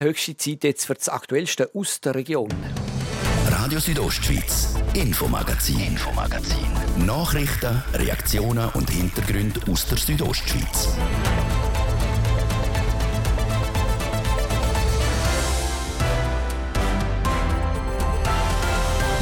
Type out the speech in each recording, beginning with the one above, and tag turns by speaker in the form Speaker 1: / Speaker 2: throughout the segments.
Speaker 1: Höchste Zeit jetzt für das Aktuellste aus der Region.
Speaker 2: Radio Südostschweiz, Infomagazin, Infomagazin. Nachrichten, Reaktionen und Hintergründe aus der Südostschweiz.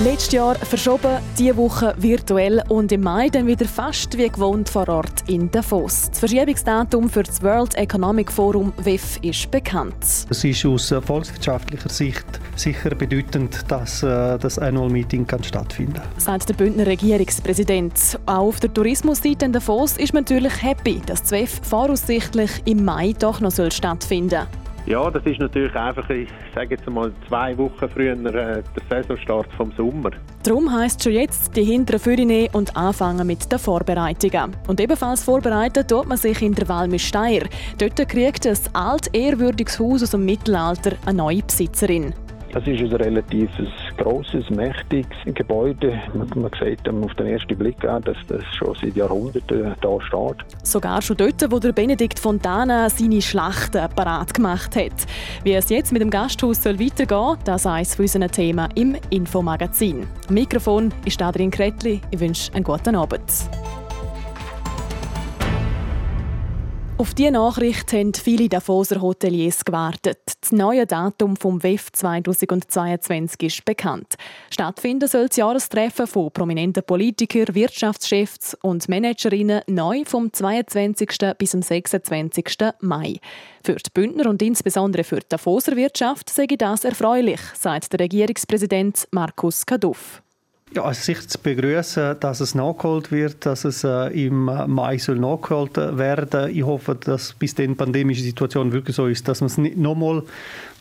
Speaker 3: Letztes Jahr verschoben, diese Woche virtuell und im Mai dann wieder fast wie gewohnt vor Ort in Davos. Das Verschiebungsdatum für das World Economic Forum WEF ist bekannt.
Speaker 4: Es ist aus volkswirtschaftlicher Sicht sicher bedeutend, dass äh, das Annual Meeting kann stattfinden kann.
Speaker 3: Sagt der Bündner Regierungspräsident. Auch auf der Tourismusseite in Davos ist man natürlich happy, dass das WEF voraussichtlich im Mai doch noch stattfinden soll.
Speaker 5: Ja, das ist natürlich einfach, ich sage jetzt mal, zwei Wochen früher äh, der Saisonstart vom Sommer.
Speaker 3: Darum heisst schon jetzt die hinteren Führer nehmen und anfangen mit den Vorbereitungen. Und ebenfalls vorbereiten tut man sich in der Walmisteier. Dort kriegt ein alt, ehrwürdiges Haus aus dem Mittelalter eine neue Besitzerin.
Speaker 6: Das ist ein relativ grosses, mächtiges Gebäude. Man, man sieht auf den ersten Blick an, dass das schon seit Jahrhunderten da steht.
Speaker 3: Sogar schon dort, wo der Benedikt Fontana seine Schlachten parat gemacht hat. Wie es jetzt mit dem Gasthaus soll weitergehen soll, das ist eines unserer Themen im Infomagazin. Am Mikrofon ist Adrian Kretli. Ich wünsche einen guten Abend. Auf diese Nachricht haben viele Davoser Hoteliers gewartet. Das neue Datum vom WEF 2022 ist bekannt. Stattfinden soll das Jahrestreffen von prominenten Politikern, Wirtschaftschefs und Managerinnen neu vom 22. bis zum 26. Mai. Für die Bündner und insbesondere für die Davoser Wirtschaft sei das erfreulich, sagt der Regierungspräsident Markus Kaduff.
Speaker 4: Ja, es ist sicher zu begrüßen, dass es nachgeholt wird, dass es äh, im Mai soll nachgeholt werden. Ich hoffe, dass bis dann die pandemische Situation wirklich so ist, dass man es nicht nochmal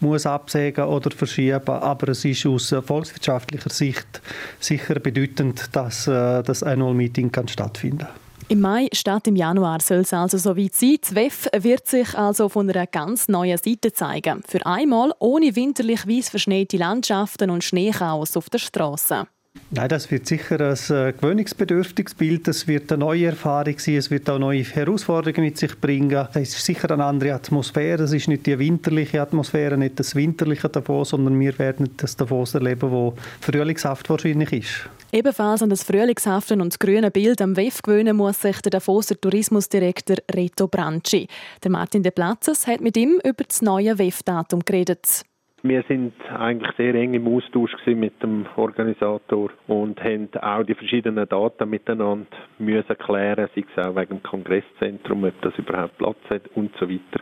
Speaker 4: muss absägen oder verschieben. Aber es ist aus volkswirtschaftlicher Sicht sicher bedeutend, dass äh, das Annual Meeting kann stattfinden.
Speaker 3: Im Mai statt im Januar soll es also so weit sein. Das WEF wird sich also von einer ganz neuen Seite zeigen. Für einmal ohne winterlich weiß verschneite Landschaften und Schneechaos auf der Straße.
Speaker 4: Nein, das wird sicher ein äh, gewöhnungsbedürftiges Bild. Es wird eine neue Erfahrung sein. Es wird auch neue Herausforderungen mit sich bringen. Es ist sicher eine andere Atmosphäre. Es ist nicht die winterliche Atmosphäre, nicht das winterliche Davos, sondern wir werden das Davos erleben, wo frühlingshaft wahrscheinlich ist.
Speaker 3: Ebenfalls an das frühlingshafte und grüne Bild am WEF gewöhnen muss sich der Davoser Tourismusdirektor Reto Branci. Der Martin De Platzes hat mit ihm über das neue WEF-Datum geredet.
Speaker 5: Wir sind eigentlich sehr eng im Austausch mit dem Organisator und haben auch die verschiedenen Daten miteinander müssen klären, sei es auch wegen dem Kongresszentrum, ob das überhaupt Platz hat und so weiter.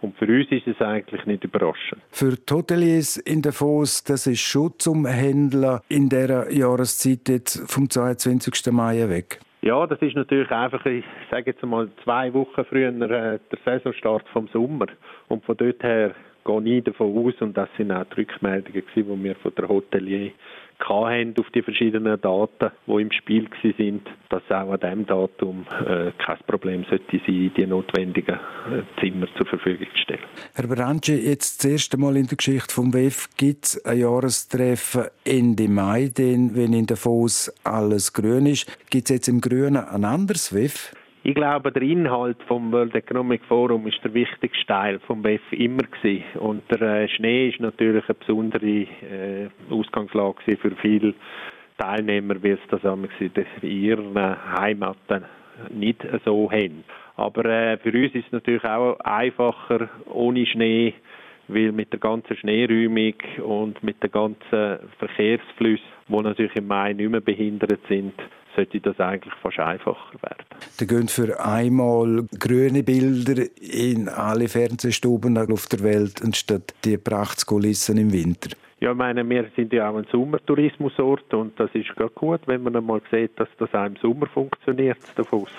Speaker 5: Und für uns ist es eigentlich nicht überraschend.
Speaker 7: Für die Hoteliers in Davos, das ist schon zum Händler in dieser Jahreszeit jetzt vom 22. Mai weg.
Speaker 5: Ja, das ist natürlich einfach, ich sage jetzt mal, zwei Wochen früher äh, der Saisonstart vom Sommer. Und von dort her gehe nie davon aus, und das sind auch die Rückmeldungen, die wir von der Hotelier hatten auf die verschiedenen Daten, die im Spiel waren, dass auch an diesem Datum äh, kein Problem sollte sein, die notwendigen äh, Zimmer zur Verfügung zu stellen.
Speaker 7: Herr Branche, jetzt das erste Mal in der Geschichte vom WEF gibt es ein Jahrestreffen Ende Mai, denn wenn in Davos alles grün ist, gibt es jetzt im Grünen ein anderes WEF?
Speaker 5: Ich glaube, der Inhalt vom World Economic Forum ist der wichtigste Teil vom WEF immer gewesen. Und der äh, Schnee ist natürlich eine besondere äh, Ausgangslage für viele Teilnehmer, wie es das in ihren Heimaten nicht so haben. Aber äh, für uns ist es natürlich auch einfacher ohne Schnee, weil mit der ganzen Schneeräumung und mit den ganzen Verkehrsflüssen, die natürlich im Mai nicht mehr behindert sind, sollte das eigentlich fast einfacher werden.
Speaker 7: Da gehen für einmal grüne Bilder in alle Fernsehstuben auf der Welt anstatt die Prachtkulissen im Winter.
Speaker 5: Ja, ich meine, wir sind ja auch ein Sommertourismusort und das ist gerade gut, wenn man einmal sieht, dass das auch im Sommer funktioniert, Davos.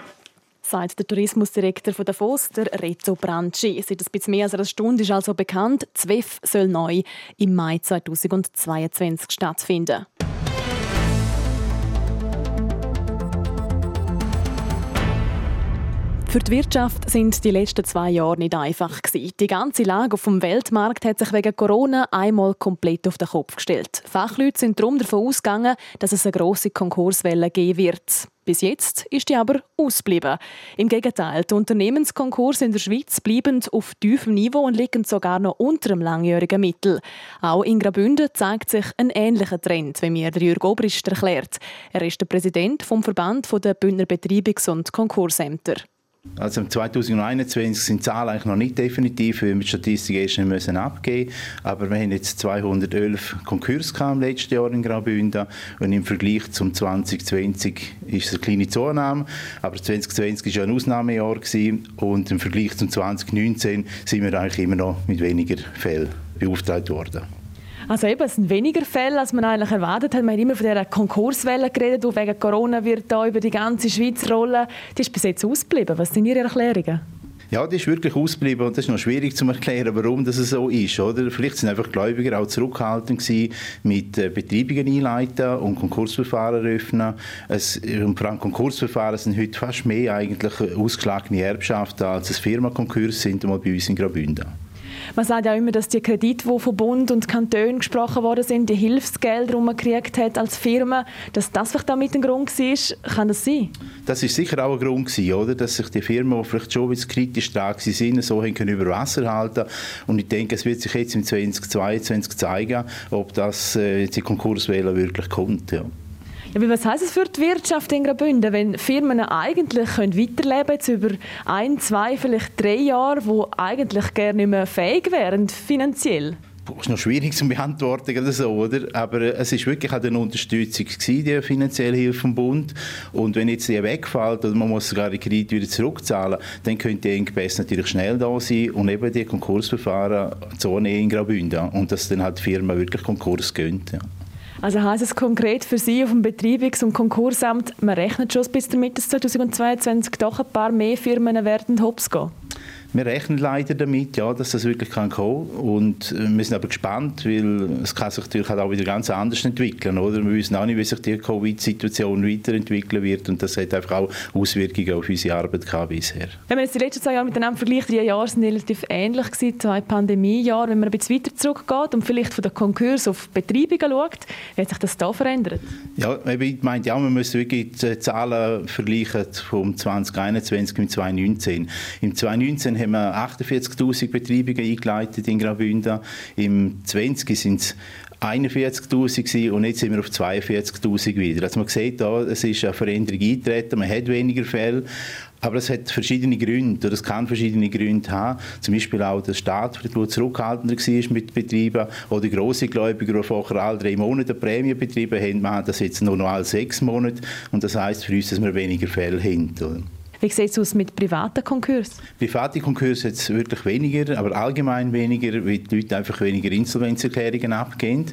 Speaker 3: Sagt der Tourismusdirektor von Davos, der Reto Branci. Seit ein bisschen mehr als einer Stunde ist also bekannt, ZWEF soll neu im Mai 2022 stattfinden. Für die Wirtschaft sind die letzten zwei Jahre nicht einfach gewesen. Die ganze Lage auf dem Weltmarkt hat sich wegen Corona einmal komplett auf den Kopf gestellt. Fachleute sind darum davon ausgegangen, dass es eine grosse Konkurswelle geben wird. Bis jetzt ist die aber ausgeblieben. Im Gegenteil, die Unternehmenskonkurse in der Schweiz bleiben auf tiefem Niveau und liegen sogar noch unter dem langjährigen Mittel. Auch in Graubünden zeigt sich ein ähnlicher Trend, wie mir Jürg Obrist erklärt. Er ist der Präsident vom Verband der Bündner Betreibungs- und Konkursämter.
Speaker 8: Also im 2021 sind Zahlen eigentlich noch nicht definitiv, weil wir die Statistik erst nicht müssen abgeben Aber wir haben jetzt 211 Konkurse im letzten Jahr in Graubünden und im Vergleich zum 2020 ist es eine kleine Zunahme, aber 2020 war ja ein Ausnahmejahr gewesen. und im Vergleich zum 2019 sind wir eigentlich immer noch mit weniger Fällen beauftragt worden.
Speaker 3: Also eben, es sind weniger Fälle, als man eigentlich erwartet hat. Man hat immer von dieser Konkurswelle geredet, die wegen Corona wird da über die ganze Schweiz rollen. Die ist bis jetzt ausgeblieben. Was sind Ihre Erklärungen?
Speaker 8: Ja, das ist wirklich ausgeblieben und das ist noch schwierig zu erklären, warum das so ist. Oder? Vielleicht sind einfach Gläubiger auch zurückhaltend gewesen, mit äh, Betreibungen einleiten und Konkursverfahren eröffnen. Es, und vor allem Konkursverfahren sind heute fast mehr eigentlich ausgeschlagene Erbschaften, als Firmenkonkurs sind, mal bei uns in Graubünden.
Speaker 3: Man sagt ja immer, dass die Kredite, die von Bund und Kanton gesprochen worden sind, die Hilfsgelder, die man gekriegt hat als Firma, dass das vielleicht auch mit ein Grund war. Kann das sein?
Speaker 8: Das ist sicher auch ein Grund gewesen, oder? dass sich die Firmen, die vielleicht schon bisschen kritisch dran sind, so können über Wasser halten Und ich denke, es wird sich jetzt im 2022 zeigen, ob das äh, die Konkurswelle wirklich kommt. Ja.
Speaker 3: Ja, was heißt es für die Wirtschaft in Graubünden, wenn Firmen eigentlich können weiterleben jetzt über ein, zwei, vielleicht drei Jahre, wo eigentlich gerne nicht mehr fähig wären, finanziell?
Speaker 8: Das ist noch schwierig zu beantworten oder so, oder? Aber es ist wirklich auch eine Unterstützung gewesen, die finanzielle Hilfe vom Bund. Und wenn jetzt die wegfällt oder man muss sogar die Kredite wieder zurückzahlen, dann könnte die Engpässe natürlich schnell da sein und eben die Konkursverfahren Zone in Graubünden und dass dann halt die Firma wirklich Konkurs gönnt. Ja.
Speaker 3: Also heißt es konkret für Sie auf dem Betreibungs- und Konkursamt, man rechnet schon bis zur Mitte 2022 doch ein paar mehr Firmen werden hops gehen?
Speaker 8: Wir rechnen leider damit, ja, dass das wirklich kann kommen und äh, wir sind aber gespannt, weil es kann sich natürlich auch wieder ganz anders entwickeln, oder? Wir wissen auch nicht, wie sich die Covid-Situation weiterentwickeln wird und das hat einfach auch Auswirkungen auf unsere Arbeit gehabt bisher.
Speaker 3: Wenn man jetzt die letzten zwei Jahre miteinander vergleicht, die Jahre sind relativ ähnlich gewesen, zwei Pandemiejahre, wenn man ein bisschen weiter zurückgeht und vielleicht von der Konkurs auf Betreibungen schaut, wie hat sich das da verändert?
Speaker 8: Ja, ich meine, ja, wir müssen wirklich die Zahlen vergleichen vom 2021 mit 2019. Im 2019 haben wir 48'000 Betreibungen eingeleitet in Graubünden. Im 20 sind es 41'000 und jetzt sind wir auf 42'000 wieder. Also man sieht da, es ist eine Veränderung eingetreten, man hat weniger Fälle, aber es hat verschiedene Gründe, oder es kann verschiedene Gründe haben. Zum Beispiel auch der Staat, der zurückhaltender war mit Betrieben, oder grosse Gläubiger, die vorher alle drei Monate Prämie betrieben haben, machen das jetzt nur noch alle sechs Monate. Und das heisst für uns, dass wir weniger Fälle haben. Oder?
Speaker 3: Wie sieht es aus mit privaten Konkursen?
Speaker 8: Private Konkurse jetzt wirklich weniger, aber allgemein weniger, weil die Leute einfach weniger Insolvenzerklärungen abgeben.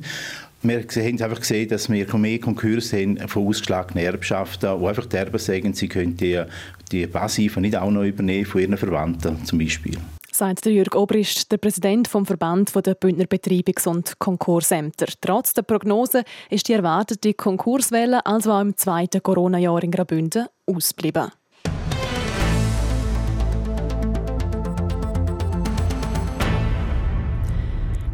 Speaker 8: Wir haben einfach gesehen, dass wir mehr Konkurse haben von ausgeschlagenen Erbschaften, wo einfach die Erben sagen, sie können die, die Passiven nicht auch noch übernehmen von ihren Verwandten zum Beispiel
Speaker 3: sagt der Jürg Obrist, der Präsident vom Verband der Bündner Betreibungs- und Konkursämter. Trotz der Prognose ist die erwartete Konkurswelle also auch im zweiten Corona-Jahr in Graubünden ausgeblieben.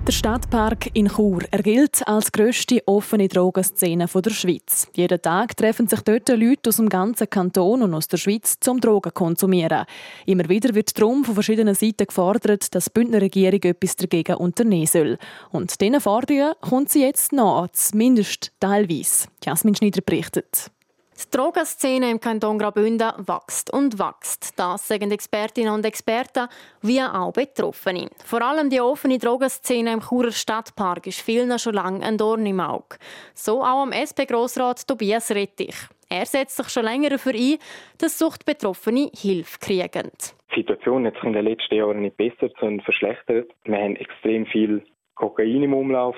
Speaker 3: Der Stadtpark in Chur er gilt als grösste offene Drogenszene der Schweiz. Jeden Tag treffen sich dort Leute aus dem ganzen Kanton und aus der Schweiz zum Drogen konsumieren. Immer wieder wird darum von verschiedenen Seiten gefordert, dass die Bündner Regierung etwas dagegen unternehmen soll. Und diesen Forderungen kommt sie jetzt nach, zumindest teilweise. Jasmin Schneider berichtet.
Speaker 9: Die Drogenszene im Kanton Graubünden wächst und wächst. Das sagen Expertinnen und Experten, wie auch Betroffene. Vor allem die offene Drogenszene im Churer Stadtpark ist vielen schon lange ein Dorn im Auge. So auch am SP-Grossrat Tobias Rettich. Er setzt sich schon länger dafür ein, dass Suchtbetroffene Hilfe kriegen.
Speaker 10: Die Situation hat sich in den letzten Jahren nicht besser, sondern verschlechtert. Wir haben extrem viel Kokain im Umlauf.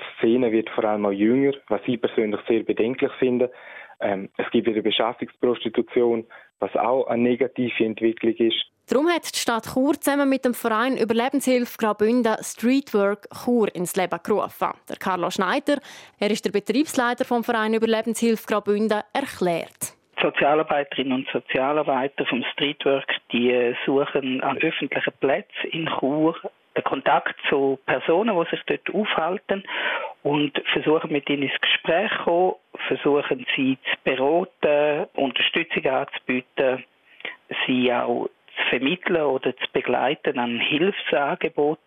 Speaker 10: Die Szene wird vor allem auch jünger, was ich persönlich sehr bedenklich finde. Ähm, es gibt wieder Beschaffungsprostitution, was auch eine negative Entwicklung ist.
Speaker 9: Darum hat die Stadt Chur zusammen mit dem Verein Überlebenshilfe Graubünden Streetwork Chur ins Leben gerufen. Der Carlo Schneider, er ist der Betriebsleiter vom Verein Überlebenshilfe Graubünden, erklärt.
Speaker 11: Sozialarbeiterinnen und Sozialarbeiter vom Streetwork, die suchen an öffentlichen Plätzen in Chur den Kontakt zu Personen, die sich dort aufhalten und versuchen mit ihnen ins Gespräch zu kommen, versuchen sie zu beraten, Unterstützung anzubieten, sie auch zu vermitteln oder zu begleiten an Hilfsangeboten,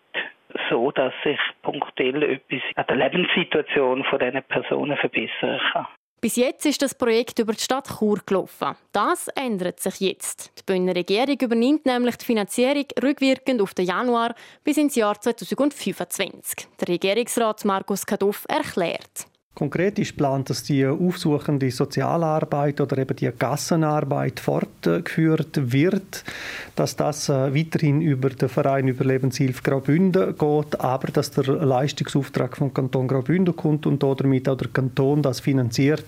Speaker 11: so dass sich punktuell etwas an der Lebenssituation von diesen Personen verbessern kann.
Speaker 9: Bis jetzt ist das Projekt über die Stadt Chur gelaufen. Das ändert sich jetzt. Die Bündner Regierung übernimmt nämlich die Finanzierung rückwirkend auf den Januar bis ins Jahr 2025. Der Regierungsrat Markus Kaduff erklärt.
Speaker 4: Konkret ist geplant, dass die aufsuchende Sozialarbeit oder eben die Gassenarbeit fortgeführt wird, dass das äh, weiterhin über den Verein Überlebenshilfe Graubünden geht, aber dass der Leistungsauftrag vom Kanton Graubünden kommt und damit auch der Kanton das finanziert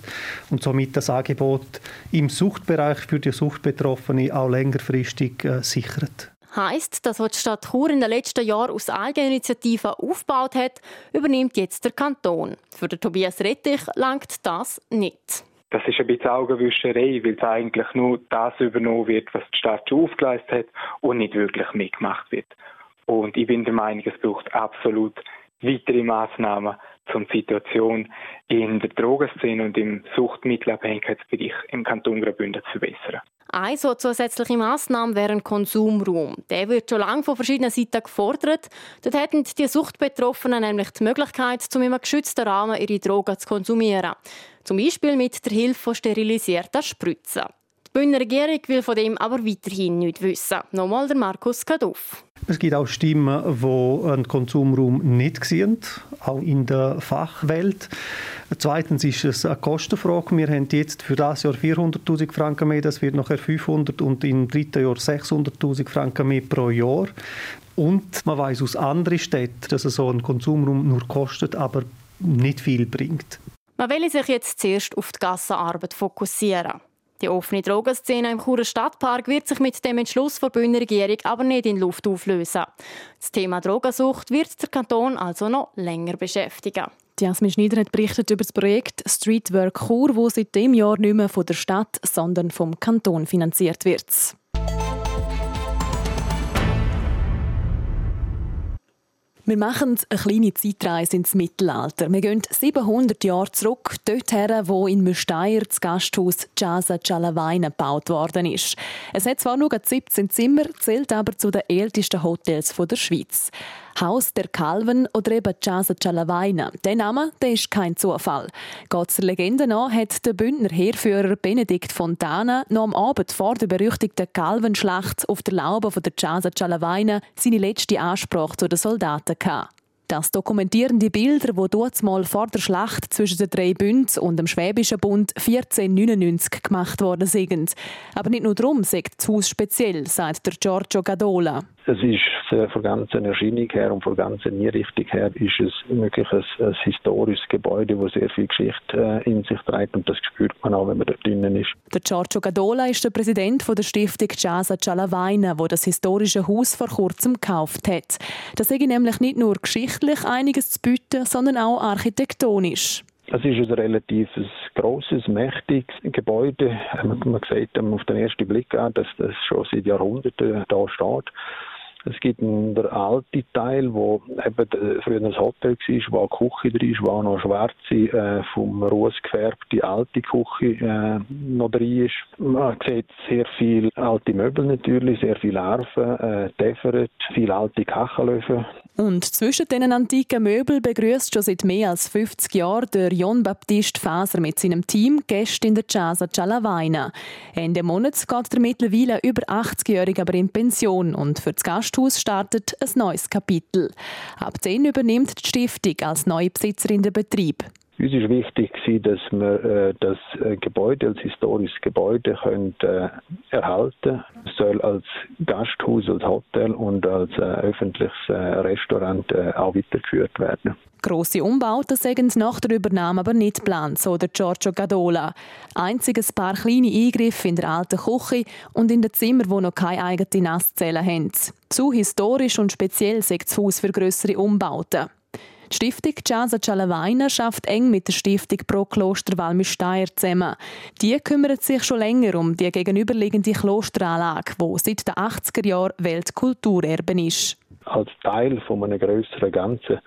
Speaker 4: und somit das Angebot im Suchtbereich für die Suchtbetroffenen auch längerfristig äh, sichert
Speaker 9: heisst, dass was die Stadt Chur in den letzten Jahren aus Eigeninitiative aufgebaut hat, übernimmt jetzt der Kanton. Für den Tobias Rettich langt das nicht.
Speaker 10: Das ist ein bisschen Augenwischerei, weil es eigentlich nur das übernommen wird, was die Stadt schon aufgeleistet hat und nicht wirklich mitgemacht wird. Und ich bin der Meinung, es braucht absolut weitere Maßnahmen, um die Situation in der Drogenszene und im Suchtmittelabhängigkeitsbereich im Kanton Graubünden zu verbessern.
Speaker 9: Eine so zusätzliche Massnahme wäre ein Konsumraum. Der wird schon lange von verschiedenen Seiten gefordert. Dort hätten die Suchtbetroffenen nämlich die Möglichkeit, zum in einem geschützten Rahmen ihre Drogen zu konsumieren. Zum Beispiel mit der Hilfe von sterilisierten Spritzen. Die Bündner Regierung will von dem aber weiterhin nichts wissen. Nochmal der Markus Kaduff.
Speaker 4: Es gibt auch Stimmen, die einen Konsumraum nicht sehen, auch in der Fachwelt. Zweitens ist es eine Kostenfrage. Wir haben jetzt für das Jahr 400.000 Franken mehr, das wird nachher 500 und im dritten Jahr 600.000 Franken mehr pro Jahr. Und man weiß aus anderen Städten, dass so ein Konsumraum nur kostet, aber nicht viel bringt.
Speaker 9: Man will sich jetzt zuerst auf die Gassenarbeit fokussieren. Die offene Drogenszene im Churer Stadtpark wird sich mit dem Entschluss der Bündner Regierung aber nicht in Luft auflösen. Das Thema Drogensucht wird der Kanton also noch länger beschäftigen.
Speaker 3: Jasmin Schneider hat berichtet über das Projekt Streetwork Chur, das seit dem Jahr nicht mehr von der Stadt, sondern vom Kanton finanziert wird. Wir machen eine kleine Zeitreise ins Mittelalter. Wir gehen 700 Jahre zurück, dorthin, wo in Müsteier das Gasthaus Casa Cialavaina gebaut worden ist. Es hat zwar nur 17 Zimmer, zählt aber zu den ältesten Hotels der Schweiz. Haus der Calven oder eben Casa Cialavaina. Der Name der ist kein Zufall. Geht der Legende nach, hat der Bündner Heerführer Benedikt Fontana noch am Abend vor der berüchtigten Calvenschlacht auf der Laube von der Casa Cialavaina seine letzte Ansprache zu den Soldaten gehabt. Das dokumentieren die Bilder, die dort mal vor der Schlacht zwischen den drei Bünden und dem Schwäbischen Bund 1499 gemacht worden sind. Aber nicht nur darum sagt das Haus speziell, sagt der Giorgio Gadola.
Speaker 6: Es ist von der ganzen Erscheinung her und von der ganzen Einrichtung her ist es wirklich ein, ein historisches Gebäude, das sehr viel Geschichte äh, in sich trägt und das spürt man auch, wenn man dort drinnen ist.
Speaker 3: Der Giorgio Gadola ist der Präsident der Stiftung Casa Cialavaina, wo das historische Haus vor kurzem gekauft hat. Das sei nämlich nicht nur geschichtlich einiges zu bieten, sondern auch architektonisch.
Speaker 6: Es ist ein relativ grosses, mächtiges Gebäude. Man, man sieht auf den ersten Blick an, dass das schon seit Jahrhunderten da steht. Es gibt einen der alte Teil, wo eben früher ein Hotel war, wo eine Küche drin ist, wo noch schwarze, äh, vom Ruß gefärbte alte Küche äh, noch drin ist. Man sieht sehr viele alte Möbel natürlich, sehr viele Larven, äh, Teferet, viele alte Kachelöfen.
Speaker 3: Und zwischen diesen antiken Möbeln begrüßt schon seit mehr als 50 Jahren der John Baptiste Faser mit seinem Team Gäste in der Casa Cialavaina. Ende Monat geht der mittlerweile über 80-Jährige aber in Pension und für das Gasthaus startet ein neues Kapitel. Ab 10 übernimmt die Stiftung als neue Besitzerin den Betrieb.
Speaker 6: Uns ist wichtig, dass wir äh, das äh, Gebäude als historisches Gebäude können, äh, erhalten Es soll als Gasthaus, als Hotel und als äh, öffentliches äh, Restaurant äh, auch weitergeführt werden.
Speaker 3: Grosse Umbauten sind nach der Übernahme aber nicht geplant, so der Giorgio Gadola. Einzig ein paar kleine Eingriffe in der alten Küche und in den Zimmern, die noch keine eigene Nasszelle haben. Zu historisch und speziell sagt das Haus für grössere Umbauten. Die Stiftung Casa Cialavaina schafft eng mit der Stiftung Pro Kloster Valmüsteier zusammen. Die kümmert sich schon länger um die gegenüberliegende Klosteranlage, wo seit den 80er Jahren Weltkulturerbe ist.
Speaker 6: Als Teil von einem größeren Ganzen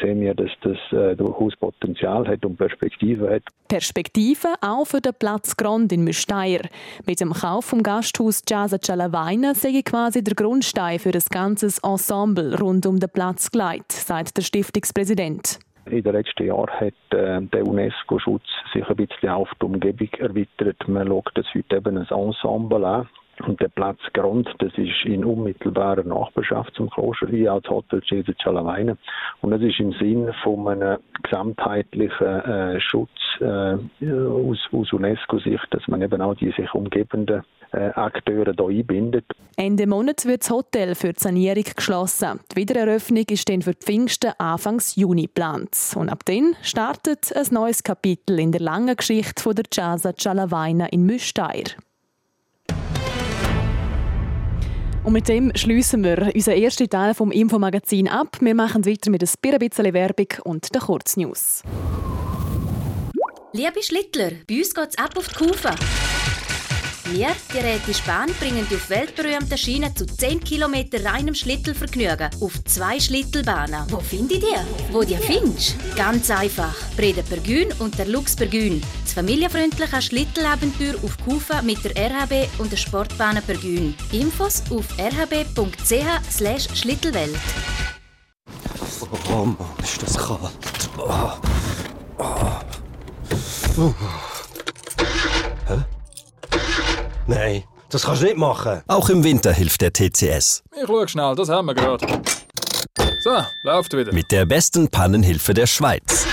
Speaker 6: sehen wir, dass das äh, durchaus Potenzial hat und Perspektive hat.
Speaker 3: Perspektive auch für den Platz Grand in Müsteier. Mit dem Kauf vom Gasthaus Casa Cialavaina sei quasi der Grundstein für ein ganzes Ensemble rund um den Platz gelegt, sagt der Stiftungspräsident.
Speaker 6: In den letzten Jahren hat äh, der UNESCO-Schutz sich ein bisschen auf die Umgebung erweitert. Man schaut das heute eben ein Ensemble an. Und der Platz Grund, das ist in unmittelbarer Nachbarschaft zum Kloster, wie auch das Hotel Cesar Cialavaina. Und das ist im Sinne von einem gesamtheitlichen äh, Schutz äh, aus, aus UNESCO-Sicht, dass man eben auch die sich umgebenden äh, Akteure hier einbindet.
Speaker 3: Ende Monat wird das Hotel für die Sanierung geschlossen. Die Wiedereröffnung ist dann für die Pfingsten Anfangs Juni geplant. Und ab dann startet ein neues Kapitel in der langen Geschichte von der Casa Cialavaina in Müsteier. Und mit dem schließen wir unseren ersten Teil vom Infomagazin ab. Wir machen weiter mit ein bisschen Werbung und den Kurznews.
Speaker 12: Liebe Schlittler, bei uns geht es ab auf die Kufe. Wir, die Räte Spahn, bringen die auf weltberühmten Schienen zu 10 km reinem Schlittelvergnügen auf zwei Schlittelbahnen. Wo findet ihr? Wo ihr findest? Ganz einfach. Breda Pergün und der Lux Pergün. Das familienfreundliche Schlittelabenteuer auf Kufa mit der RHB und der Sportbahn Pergün. Infos auf rhb.ch schlittelwelt.
Speaker 13: Oh Mann, ist das kalt. Oh. Oh. Uh. Nein, das kannst du nicht machen.
Speaker 14: Auch im Winter hilft der TCS.
Speaker 15: Ich schau schnell, das haben wir gerade. So, läuft wieder.
Speaker 14: Mit der besten Pannenhilfe der Schweiz.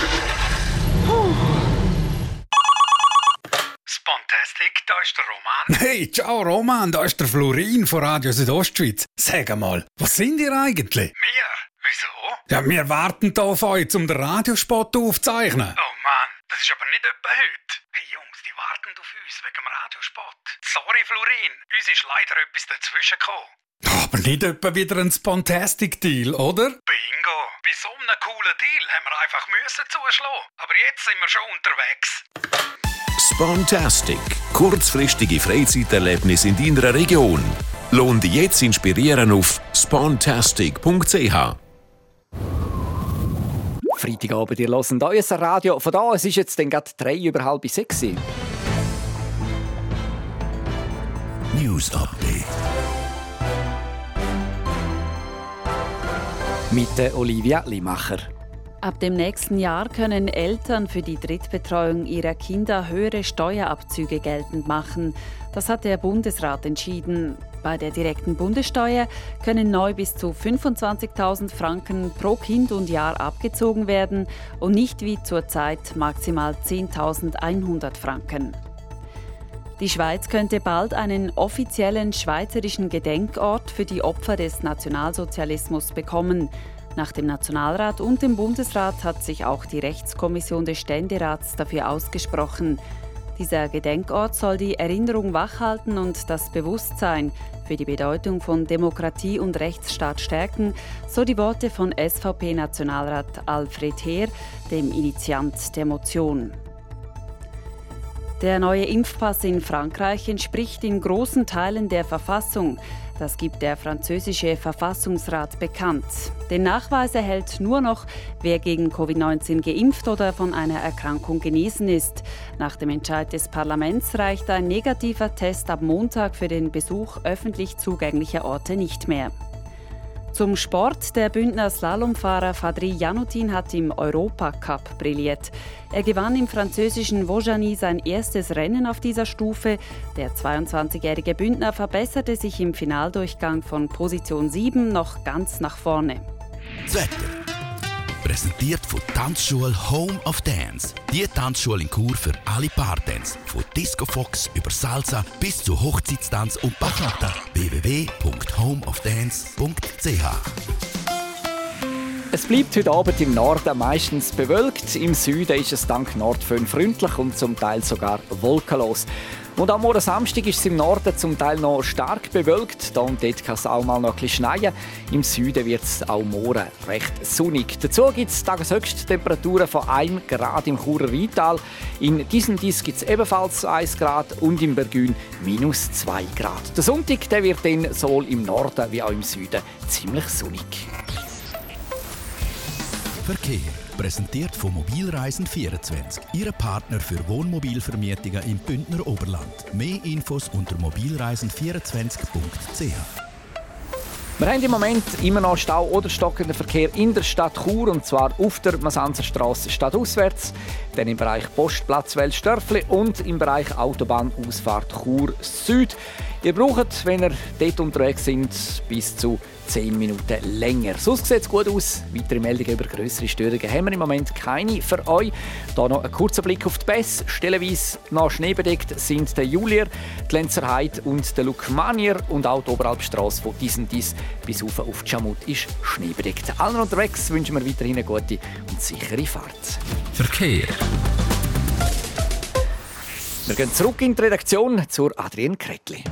Speaker 16: Spontastic, da ist der Roman. Hey, ciao Roman, da ist der Florin von Radio Südostschweiz. Sag mal, was sind ihr eigentlich?
Speaker 17: Wir? Wieso?
Speaker 16: Ja, wir warten hier auf euch, um den Radiospot aufzuzeichnen.
Speaker 17: Oh Mann, das ist aber nicht etwa heute. Hey Jungs, die warten auf uns wegen dem Radiospot. Sorry Florin, uns ist leider etwas dazwischen gekommen.
Speaker 16: Aber nicht etwa wieder ein Spontastic-Deal, oder?
Speaker 17: Bingo! Bei so einem coolen Deal haben wir einfach müssen zuschlagen. Aber jetzt sind wir schon unterwegs.
Speaker 14: Spontastic. Kurzfristige Freizeiterlebnis in deiner Region. Lohn dich jetzt inspirieren auf spontastic.ch.
Speaker 1: Freitagabend, ihr hört euer Radio. Von da, es ist jetzt dann gerade drei über halb sechs.
Speaker 2: News Update.
Speaker 1: Mit der Olivia Limacher.
Speaker 18: Ab dem nächsten Jahr können Eltern für die Drittbetreuung ihrer Kinder höhere Steuerabzüge geltend machen. Das hat der Bundesrat entschieden. Bei der direkten Bundessteuer können neu bis zu 25.000 Franken pro Kind und Jahr abgezogen werden und nicht wie zurzeit maximal 10.100 Franken. Die Schweiz könnte bald einen offiziellen schweizerischen Gedenkort für die Opfer des Nationalsozialismus bekommen. Nach dem Nationalrat und dem Bundesrat hat sich auch die Rechtskommission des Ständerats dafür ausgesprochen. Dieser Gedenkort soll die Erinnerung wachhalten und das Bewusstsein für die Bedeutung von Demokratie und Rechtsstaat stärken, so die Worte von SVP-Nationalrat Alfred Heer, dem Initiant der Motion. Der neue Impfpass in Frankreich entspricht in großen Teilen der Verfassung. Das gibt der französische Verfassungsrat bekannt. Den Nachweis erhält nur noch, wer gegen Covid-19 geimpft oder von einer Erkrankung genesen ist. Nach dem Entscheid des Parlaments reicht ein negativer Test ab Montag für den Besuch öffentlich zugänglicher Orte nicht mehr. Zum Sport. Der Bündner Slalomfahrer Fadri Janutin hat im Europacup brilliert. Er gewann im französischen Vaujany sein erstes Rennen auf dieser Stufe. Der 22-jährige Bündner verbesserte sich im Finaldurchgang von Position 7 noch ganz nach vorne.
Speaker 2: Wetter. Präsentiert von Tanzschule Home of Dance. Die Tanzschule in Kur für alle Partens. Von Disco Fox über Salsa bis zu Hochzeitstanz und Bachata. www.homeofdance.ch
Speaker 1: Es bleibt heute Abend im Norden meistens bewölkt. Im Süden ist es dank Nordföhn freundlich und zum Teil sogar wolkenlos. Und am Morgen Samstag ist es im Norden zum Teil noch stark bewölkt. Da und dort kann es auch mal noch ein schneien. Im Süden wird es auch morgen recht sonnig. Dazu gibt es Tageshöchsttemperaturen von 1 Grad im Churer Rheintal. In diesem Dies gibt es ebenfalls 1 Grad und im Bergün minus 2 Grad. Der Sonntag der wird dann sowohl im Norden wie auch im Süden ziemlich sonnig.
Speaker 2: Verkehr. Präsentiert von Mobilreisen24, Ihre Partner für Wohnmobilvermietungen im Bündner Oberland. Mehr Infos unter mobilreisen24.ch.
Speaker 1: Wir haben im Moment immer noch Stau oder stockenden Verkehr in der Stadt Chur und zwar auf der Masanzerstraße stadtauswärts, dann im Bereich Postplatz Welsdörfli und im Bereich Autobahnausfahrt Chur Süd. Ihr braucht, wenn ihr dort unterwegs sind, bis zu 10 Minuten länger. Sonst sieht es gut aus. Weitere Meldungen über größere Störungen haben wir im Moment keine für euch. Hier noch ein kurzer Blick auf die Bess. Stellenweise noch schneebedeckt sind der Julier, die Lenzerheide und der Lukmanier und auch die Oberalpstrasse von diesen dies bis auf auf Jamut ist schneebedeckt. Allen unterwegs wünschen wir weiterhin eine gute und sichere Fahrt.
Speaker 14: Verkehr.
Speaker 1: Wir gehen zurück in die Redaktion zur Adrienne Kretli.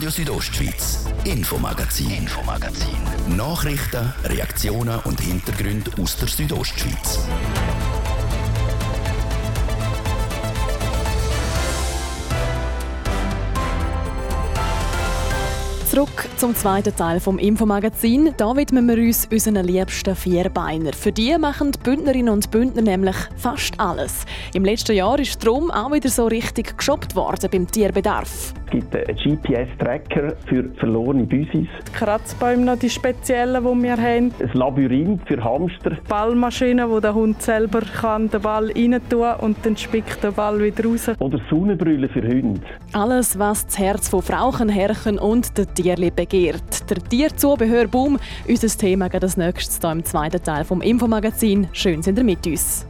Speaker 2: Radio Südostschweiz, Infomagazin, Infomagazin. Nachrichten, Reaktionen und Hintergründe aus der Südostschweiz.
Speaker 3: Zurück zum zweiten Teil vom Infomagazin. Da widmen wir uns unseren liebsten Vierbeiner. Für die machen die Bündnerinnen und Bündner nämlich fast alles. Im letzten Jahr ist darum auch wieder so richtig geshoppt worden beim Tierbedarf.
Speaker 19: Es gibt einen GPS-Tracker für verlorene Büsis.
Speaker 20: Die Kratzbäume noch die speziellen, die wir haben.
Speaker 19: Ein Labyrinth für Hamster.
Speaker 20: Ballmaschine, wo der Hund selber kann den Ball rein tun und dann spickt der Ball wieder raus.
Speaker 19: Oder Sonnenbrille für Hunde.
Speaker 3: Alles, was das Herz von Frauchen, Herrchen und den Tierli begehrt. Der Tierzubehörboom, unser Thema geht das nächstes hier im zweiten Teil vom Infomagazin. Schön sind ihr mit uns.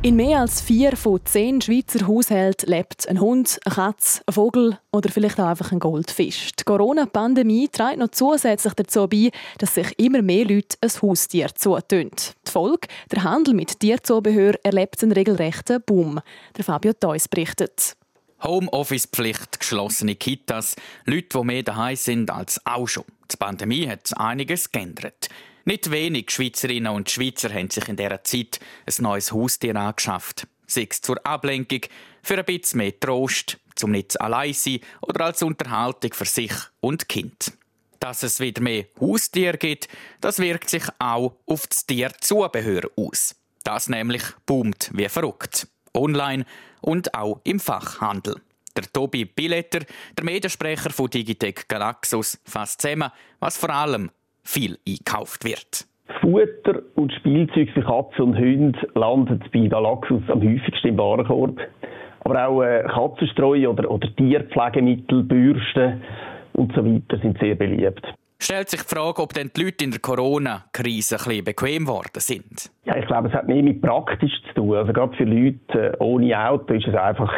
Speaker 3: In mehr als vier von zehn Schweizer Haushalten lebt ein Hund, eine Katze, ein Vogel oder vielleicht auch einfach ein Goldfisch. Die Corona-Pandemie trägt noch zusätzlich dazu bei, dass sich immer mehr Leute ein Haustier zutun. Die Folge, der Handel mit Tierzubehör erlebt einen regelrechten Boom. Der Fabio Theus berichtet.
Speaker 21: Homeoffice-Pflicht, geschlossene Kitas, Leute, die mehr daheim sind als auch schon. Die Pandemie hat einiges geändert. Nicht wenig Schweizerinnen und Schweizer haben sich in dieser Zeit ein neues Haustier angeschafft. Sei es zur Ablenkung, für ein bisschen mehr Trost, zum nicht allein sein oder als Unterhaltung für sich und Kind. Dass es wieder mehr Haustiere gibt, das wirkt sich auch auf das Tierzubehör aus. Das nämlich boomt wie verrückt. Online und auch im Fachhandel. Der Tobi Billetter, der Mediensprecher von Digitec Galaxus, fasst zusammen, was vor allem viel einkauft wird.
Speaker 19: Futter und Spielzeug für Katzen und Hunde landen bei Galaxus am häufigsten im Warenkorb. Aber auch äh, Katzenstreu oder, oder Tierpflegemittel, Bürsten und so weiter sind sehr beliebt.
Speaker 21: Stellt sich die Frage, ob denn die Leute in der Corona-Krise ein bisschen bequem geworden sind.
Speaker 19: Ja, ich glaube, es hat mehr mit praktisch zu tun. Also gerade für Leute äh, ohne Auto ist es einfach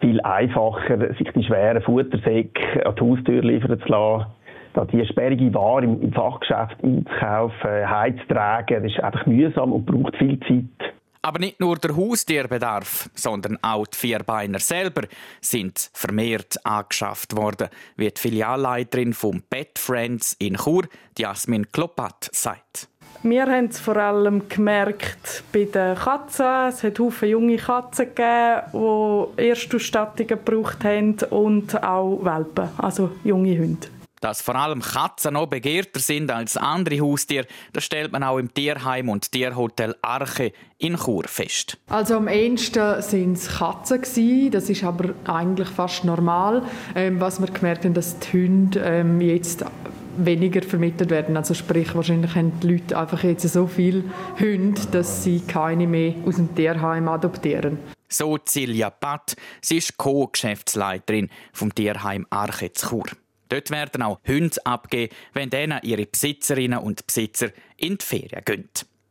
Speaker 19: viel einfacher, sich die schweren Futtersäcke an die Haustür liefern zu lassen da die sperrige Ware im, im Fachgeschäft einzukaufen, heimzutragen, das ist einfach mühsam und braucht viel Zeit.
Speaker 21: Aber nicht nur der Haustierbedarf, sondern auch die Vierbeiner selber sind vermehrt angeschafft worden, wie die Filialleiterin vom Pet Friends in Chur, Jasmin Klopat, sagt.
Speaker 20: Wir haben es vor allem gemerkt bei den Katzen. Es hat viele junge Katzen gegeben, die Erstausstattungen gebraucht haben und auch Welpen, also junge Hunde.
Speaker 21: Dass vor allem Katzen noch begehrter sind als andere Haustiere, das stellt man auch im Tierheim und Tierhotel Arche in Chur fest.
Speaker 22: Also am ehesten waren es Katzen Das ist aber eigentlich fast normal. Ähm, was wir gemerkt haben, dass die Hunde ähm, jetzt weniger vermittelt werden. Also sprich, wahrscheinlich haben die Leute einfach jetzt so viele Hunde, dass sie keine mehr aus dem Tierheim adoptieren.
Speaker 21: So Silja Patt, sie ist Co-Geschäftsleiterin vom Tierheim Arche Chur. Dort werden auch Hunde abgegeben, wenn denen ihre Besitzerinnen und Besitzer in die Ferien gehen.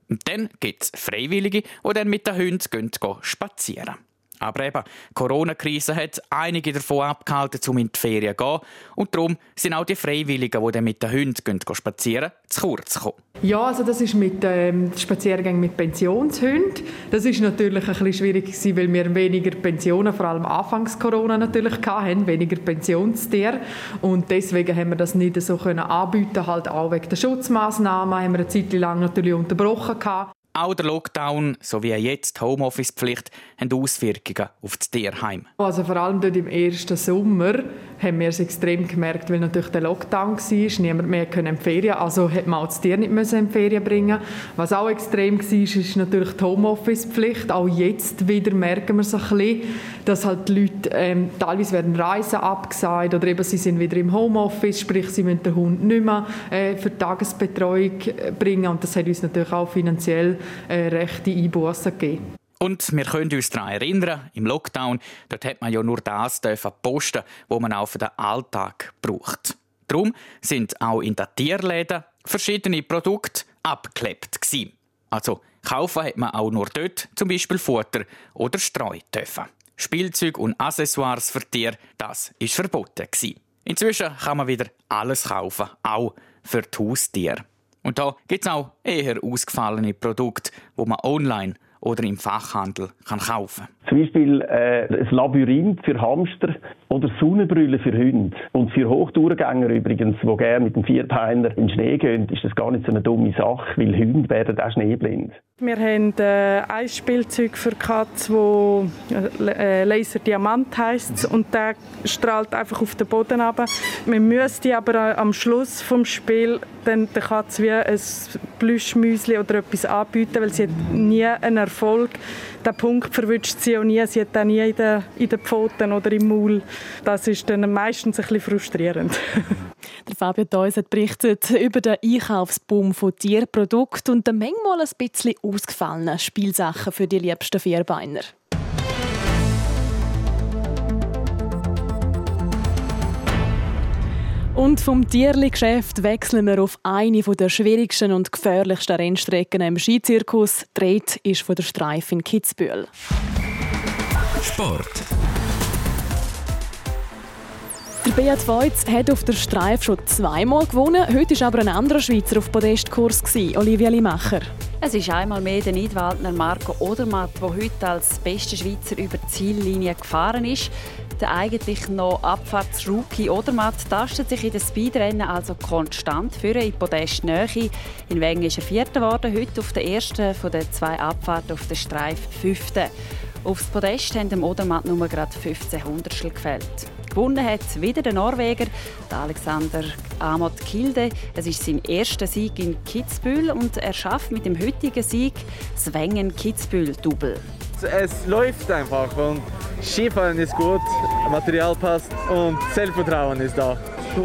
Speaker 21: Und dann gibt es Freiwillige, die dann mit den Hunden gehen, spazieren. Aber eben, die Corona-Krise hat einige davon abgehalten, um in die Ferien zu gehen. Und darum sind auch die Freiwilligen, die dann mit den Hunden gehen, spazieren, zu kurz gekommen.
Speaker 22: Ja, also das ist mit ähm, Spaziergängen mit Pensionshunden. Das ist natürlich ein bisschen schwierig gewesen, weil wir weniger Pensionen, vor allem anfangs Corona natürlich hatten, weniger Pensionstiere und deswegen haben wir das nicht so können anbieten, halt auch wegen der Schutzmaßnahmen haben wir eine Zeit lang natürlich unterbrochen gehabt.
Speaker 21: Auch der Lockdown sowie jetzt die Homeoffice-Pflicht haben Auswirkungen auf das Tierheim.
Speaker 22: Also vor allem dort im ersten Sommer haben wir es extrem gemerkt, weil natürlich der Lockdown war, niemand mehr in die Ferien, also hat man auch das Tier nicht in die Ferien bringen Was auch extrem war, ist natürlich die Homeoffice-Pflicht. Auch jetzt wieder merken wir es ein bisschen, dass halt die Leute ähm, teilweise werden Reisen abgesagt oder eben sie sind wieder im Homeoffice, sprich sie müssen den Hund nicht mehr äh, für die Tagesbetreuung äh, bringen und das hat uns natürlich auch finanziell äh, rechte Einbußen gegeben.
Speaker 21: Und wir können uns daran erinnern, im Lockdown, dort hat man ja nur das posten, was man auch für den Alltag braucht. Darum sind auch in den Tierläden verschiedene Produkte abgeklebt gewesen. Also kaufen hat man auch nur dort, zum Beispiel Futter oder Streu dürfen. Spielzeug und Accessoires für Tiere, das ist verboten gewesen. Inzwischen kann man wieder alles kaufen, auch für die Haustiere. Und da gibt es auch eher ausgefallene Produkte, wo man online oder im Fachhandel kann kaufen
Speaker 19: Zum Beispiel äh, ein Labyrinth für Hamster oder Sonnenbrille für Hunde. Und für Hochtourgänger übrigens, die gerne mit dem Vierbeiner in den Schnee gehen, ist das gar nicht so eine dumme Sache, weil Hunde werden auch schneeblind.
Speaker 20: Wir haben äh, ein Spielzeug für Katzen, das äh, Laser Diamant heisst und der strahlt einfach auf den Boden ab. Man müsste aber äh, am Schluss des Spiels dann der Katze wie ein Plüschmüsli oder etwas anbieten, weil sie hat nie einen Erfolg. Der Punkt verwünscht sie auch nie. Sie hat auch nie in den, in den Pfoten oder im Maul. Das ist dann meistens ein bisschen frustrierend.
Speaker 3: Der Fabio Theus hat berichtet über den Einkaufsboom von Tierprodukten und den manchmal ein bisschen ausgefallenen Spielsachen für die liebsten Vierbeiner. Und vom Tierli-Geschäft wechseln wir auf eine der schwierigsten und gefährlichsten Rennstrecken im Skizirkus. Dreht ist von der Streif in Kitzbühel.
Speaker 14: Sport.
Speaker 3: Der Beat Voits hat auf der Streif schon zweimal gewonnen. Heute war aber ein anderer Schweizer auf Podestkurs, Olivia Limacher.
Speaker 18: Es ist einmal mehr der Nidwaldner Marco Odermatt, der heute als bester Schweizer über die Ziellinie gefahren ist. Der eigentlich noch Abfahrtsrookie Odermatt tastet sich in den Speedrennen also konstant für in Podest Nähe. In Wengen ist er Vierter geworden, heute auf der ersten von den zwei Abfahrten auf der Streif Fünfte. Aufs Podest haben dem Odermatt nur gerade 15 Hundertstel gefällt. Gewonnen hat wieder der Norweger, der Alexander Amot Kilde. Es ist sein erster Sieg in Kitzbühel und er schafft mit dem heutigen Sieg das Wengen Kitzbühel Double.
Speaker 23: Es läuft einfach und Skifahren ist gut, Material passt und Selbstvertrauen ist da.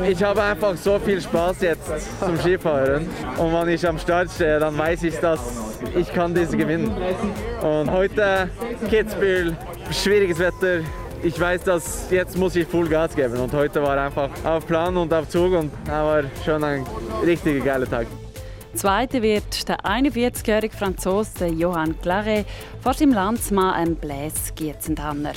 Speaker 23: Ich habe einfach so viel Spaß jetzt zum Skifahren und wenn ich am Start stehe, dann weiß ich, dass ich kann diese gewinnen. Und heute Kitzbühel, schwieriges Wetter, ich weiß, dass jetzt muss ich Full Gas geben und heute war einfach auf Plan und auf Zug und das war schon ein richtig geiler Tag.
Speaker 18: Zweiter wird der 41-jährige Franzose Johann Claret vor seinem Landsmann Blaise Gietzentanner.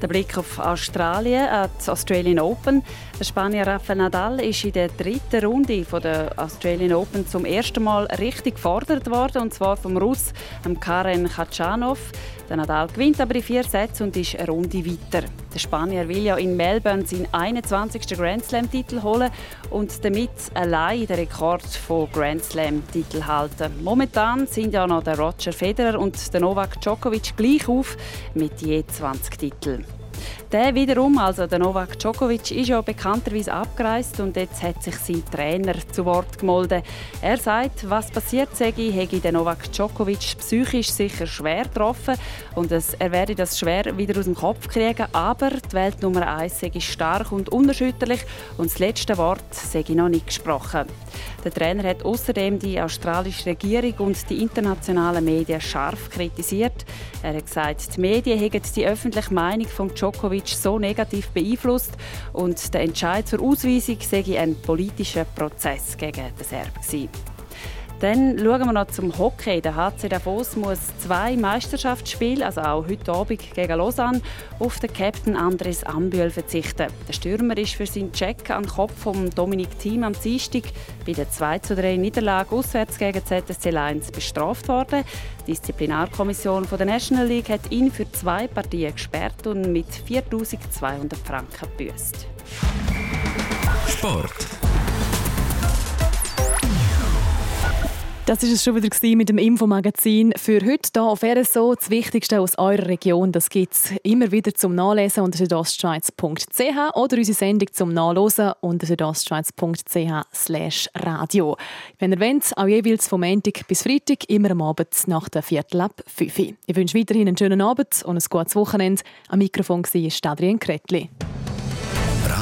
Speaker 18: Der Blick auf Australien, die Australian Open. Der Spanier Rafael Nadal ist in der dritten Runde der Australian Open zum ersten Mal richtig gefordert worden, und zwar vom Russ Karen Khachanov. Der Nadal gewinnt aber in vier Sätzen und ist eine Runde weiter. Der Spanier will ja in Melbourne seinen 21. Grand Slam-Titel holen und damit allein den Rekord von Grand Slam-Titeln halten. Momentan sind ja noch der Roger Federer und der Novak Djokovic gleich auf mit je 20 Titeln. Der wiederum, also der Novak Djokovic, ist ja bekannterweise abgereist und jetzt hat sich sein Trainer zu Wort gemeldet. Er sagt, was passiert sei, hätte der Novak Djokovic psychisch sicher schwer getroffen und er werde das schwer wieder aus dem Kopf kriegen, aber die Welt Nummer 1 sei stark und unerschütterlich und das letzte Wort sei noch nicht gesprochen. Der Trainer hat außerdem die australische Regierung und die internationalen Medien scharf kritisiert. Er hat gesagt, die Medien hätten die öffentliche Meinung von Djokovic so negativ beeinflusst und der Entscheid zur Ausweisung sei ein politischer Prozess gegen den Serb gewesen. Dann schauen wir noch zum Hockey. Der HC Davos muss zwei Meisterschaftsspiele, also auch heute Abend gegen Lausanne, auf den Captain Andres Ambühl verzichten. Der Stürmer ist für seinen Check an den Kopf von Dominik Thiem am Dienstag bei der 2:3 Niederlage auswärts gegen ZSC Lions bestraft worden. Die Disziplinarkommission der National League hat ihn für zwei Partien gesperrt und mit 4'200 Franken gebüßt.
Speaker 14: Sport.
Speaker 3: Das ist es schon wieder mit dem Infomagazin für heute hier auf RSO. Das Wichtigste aus eurer Region, das gibt es immer wieder zum Nachlesen unter südostschweiz.ch oder unsere Sendung zum Nachlesen unter südostschweiz.ch radio. Wenn ihr wollt, auch jeweils vom Montag bis Freitag, immer am Abend nach der Viertel ab 5 Ich wünsche weiterhin einen schönen Abend und ein gutes Wochenende. Am Mikrofon war Adrian Kretli.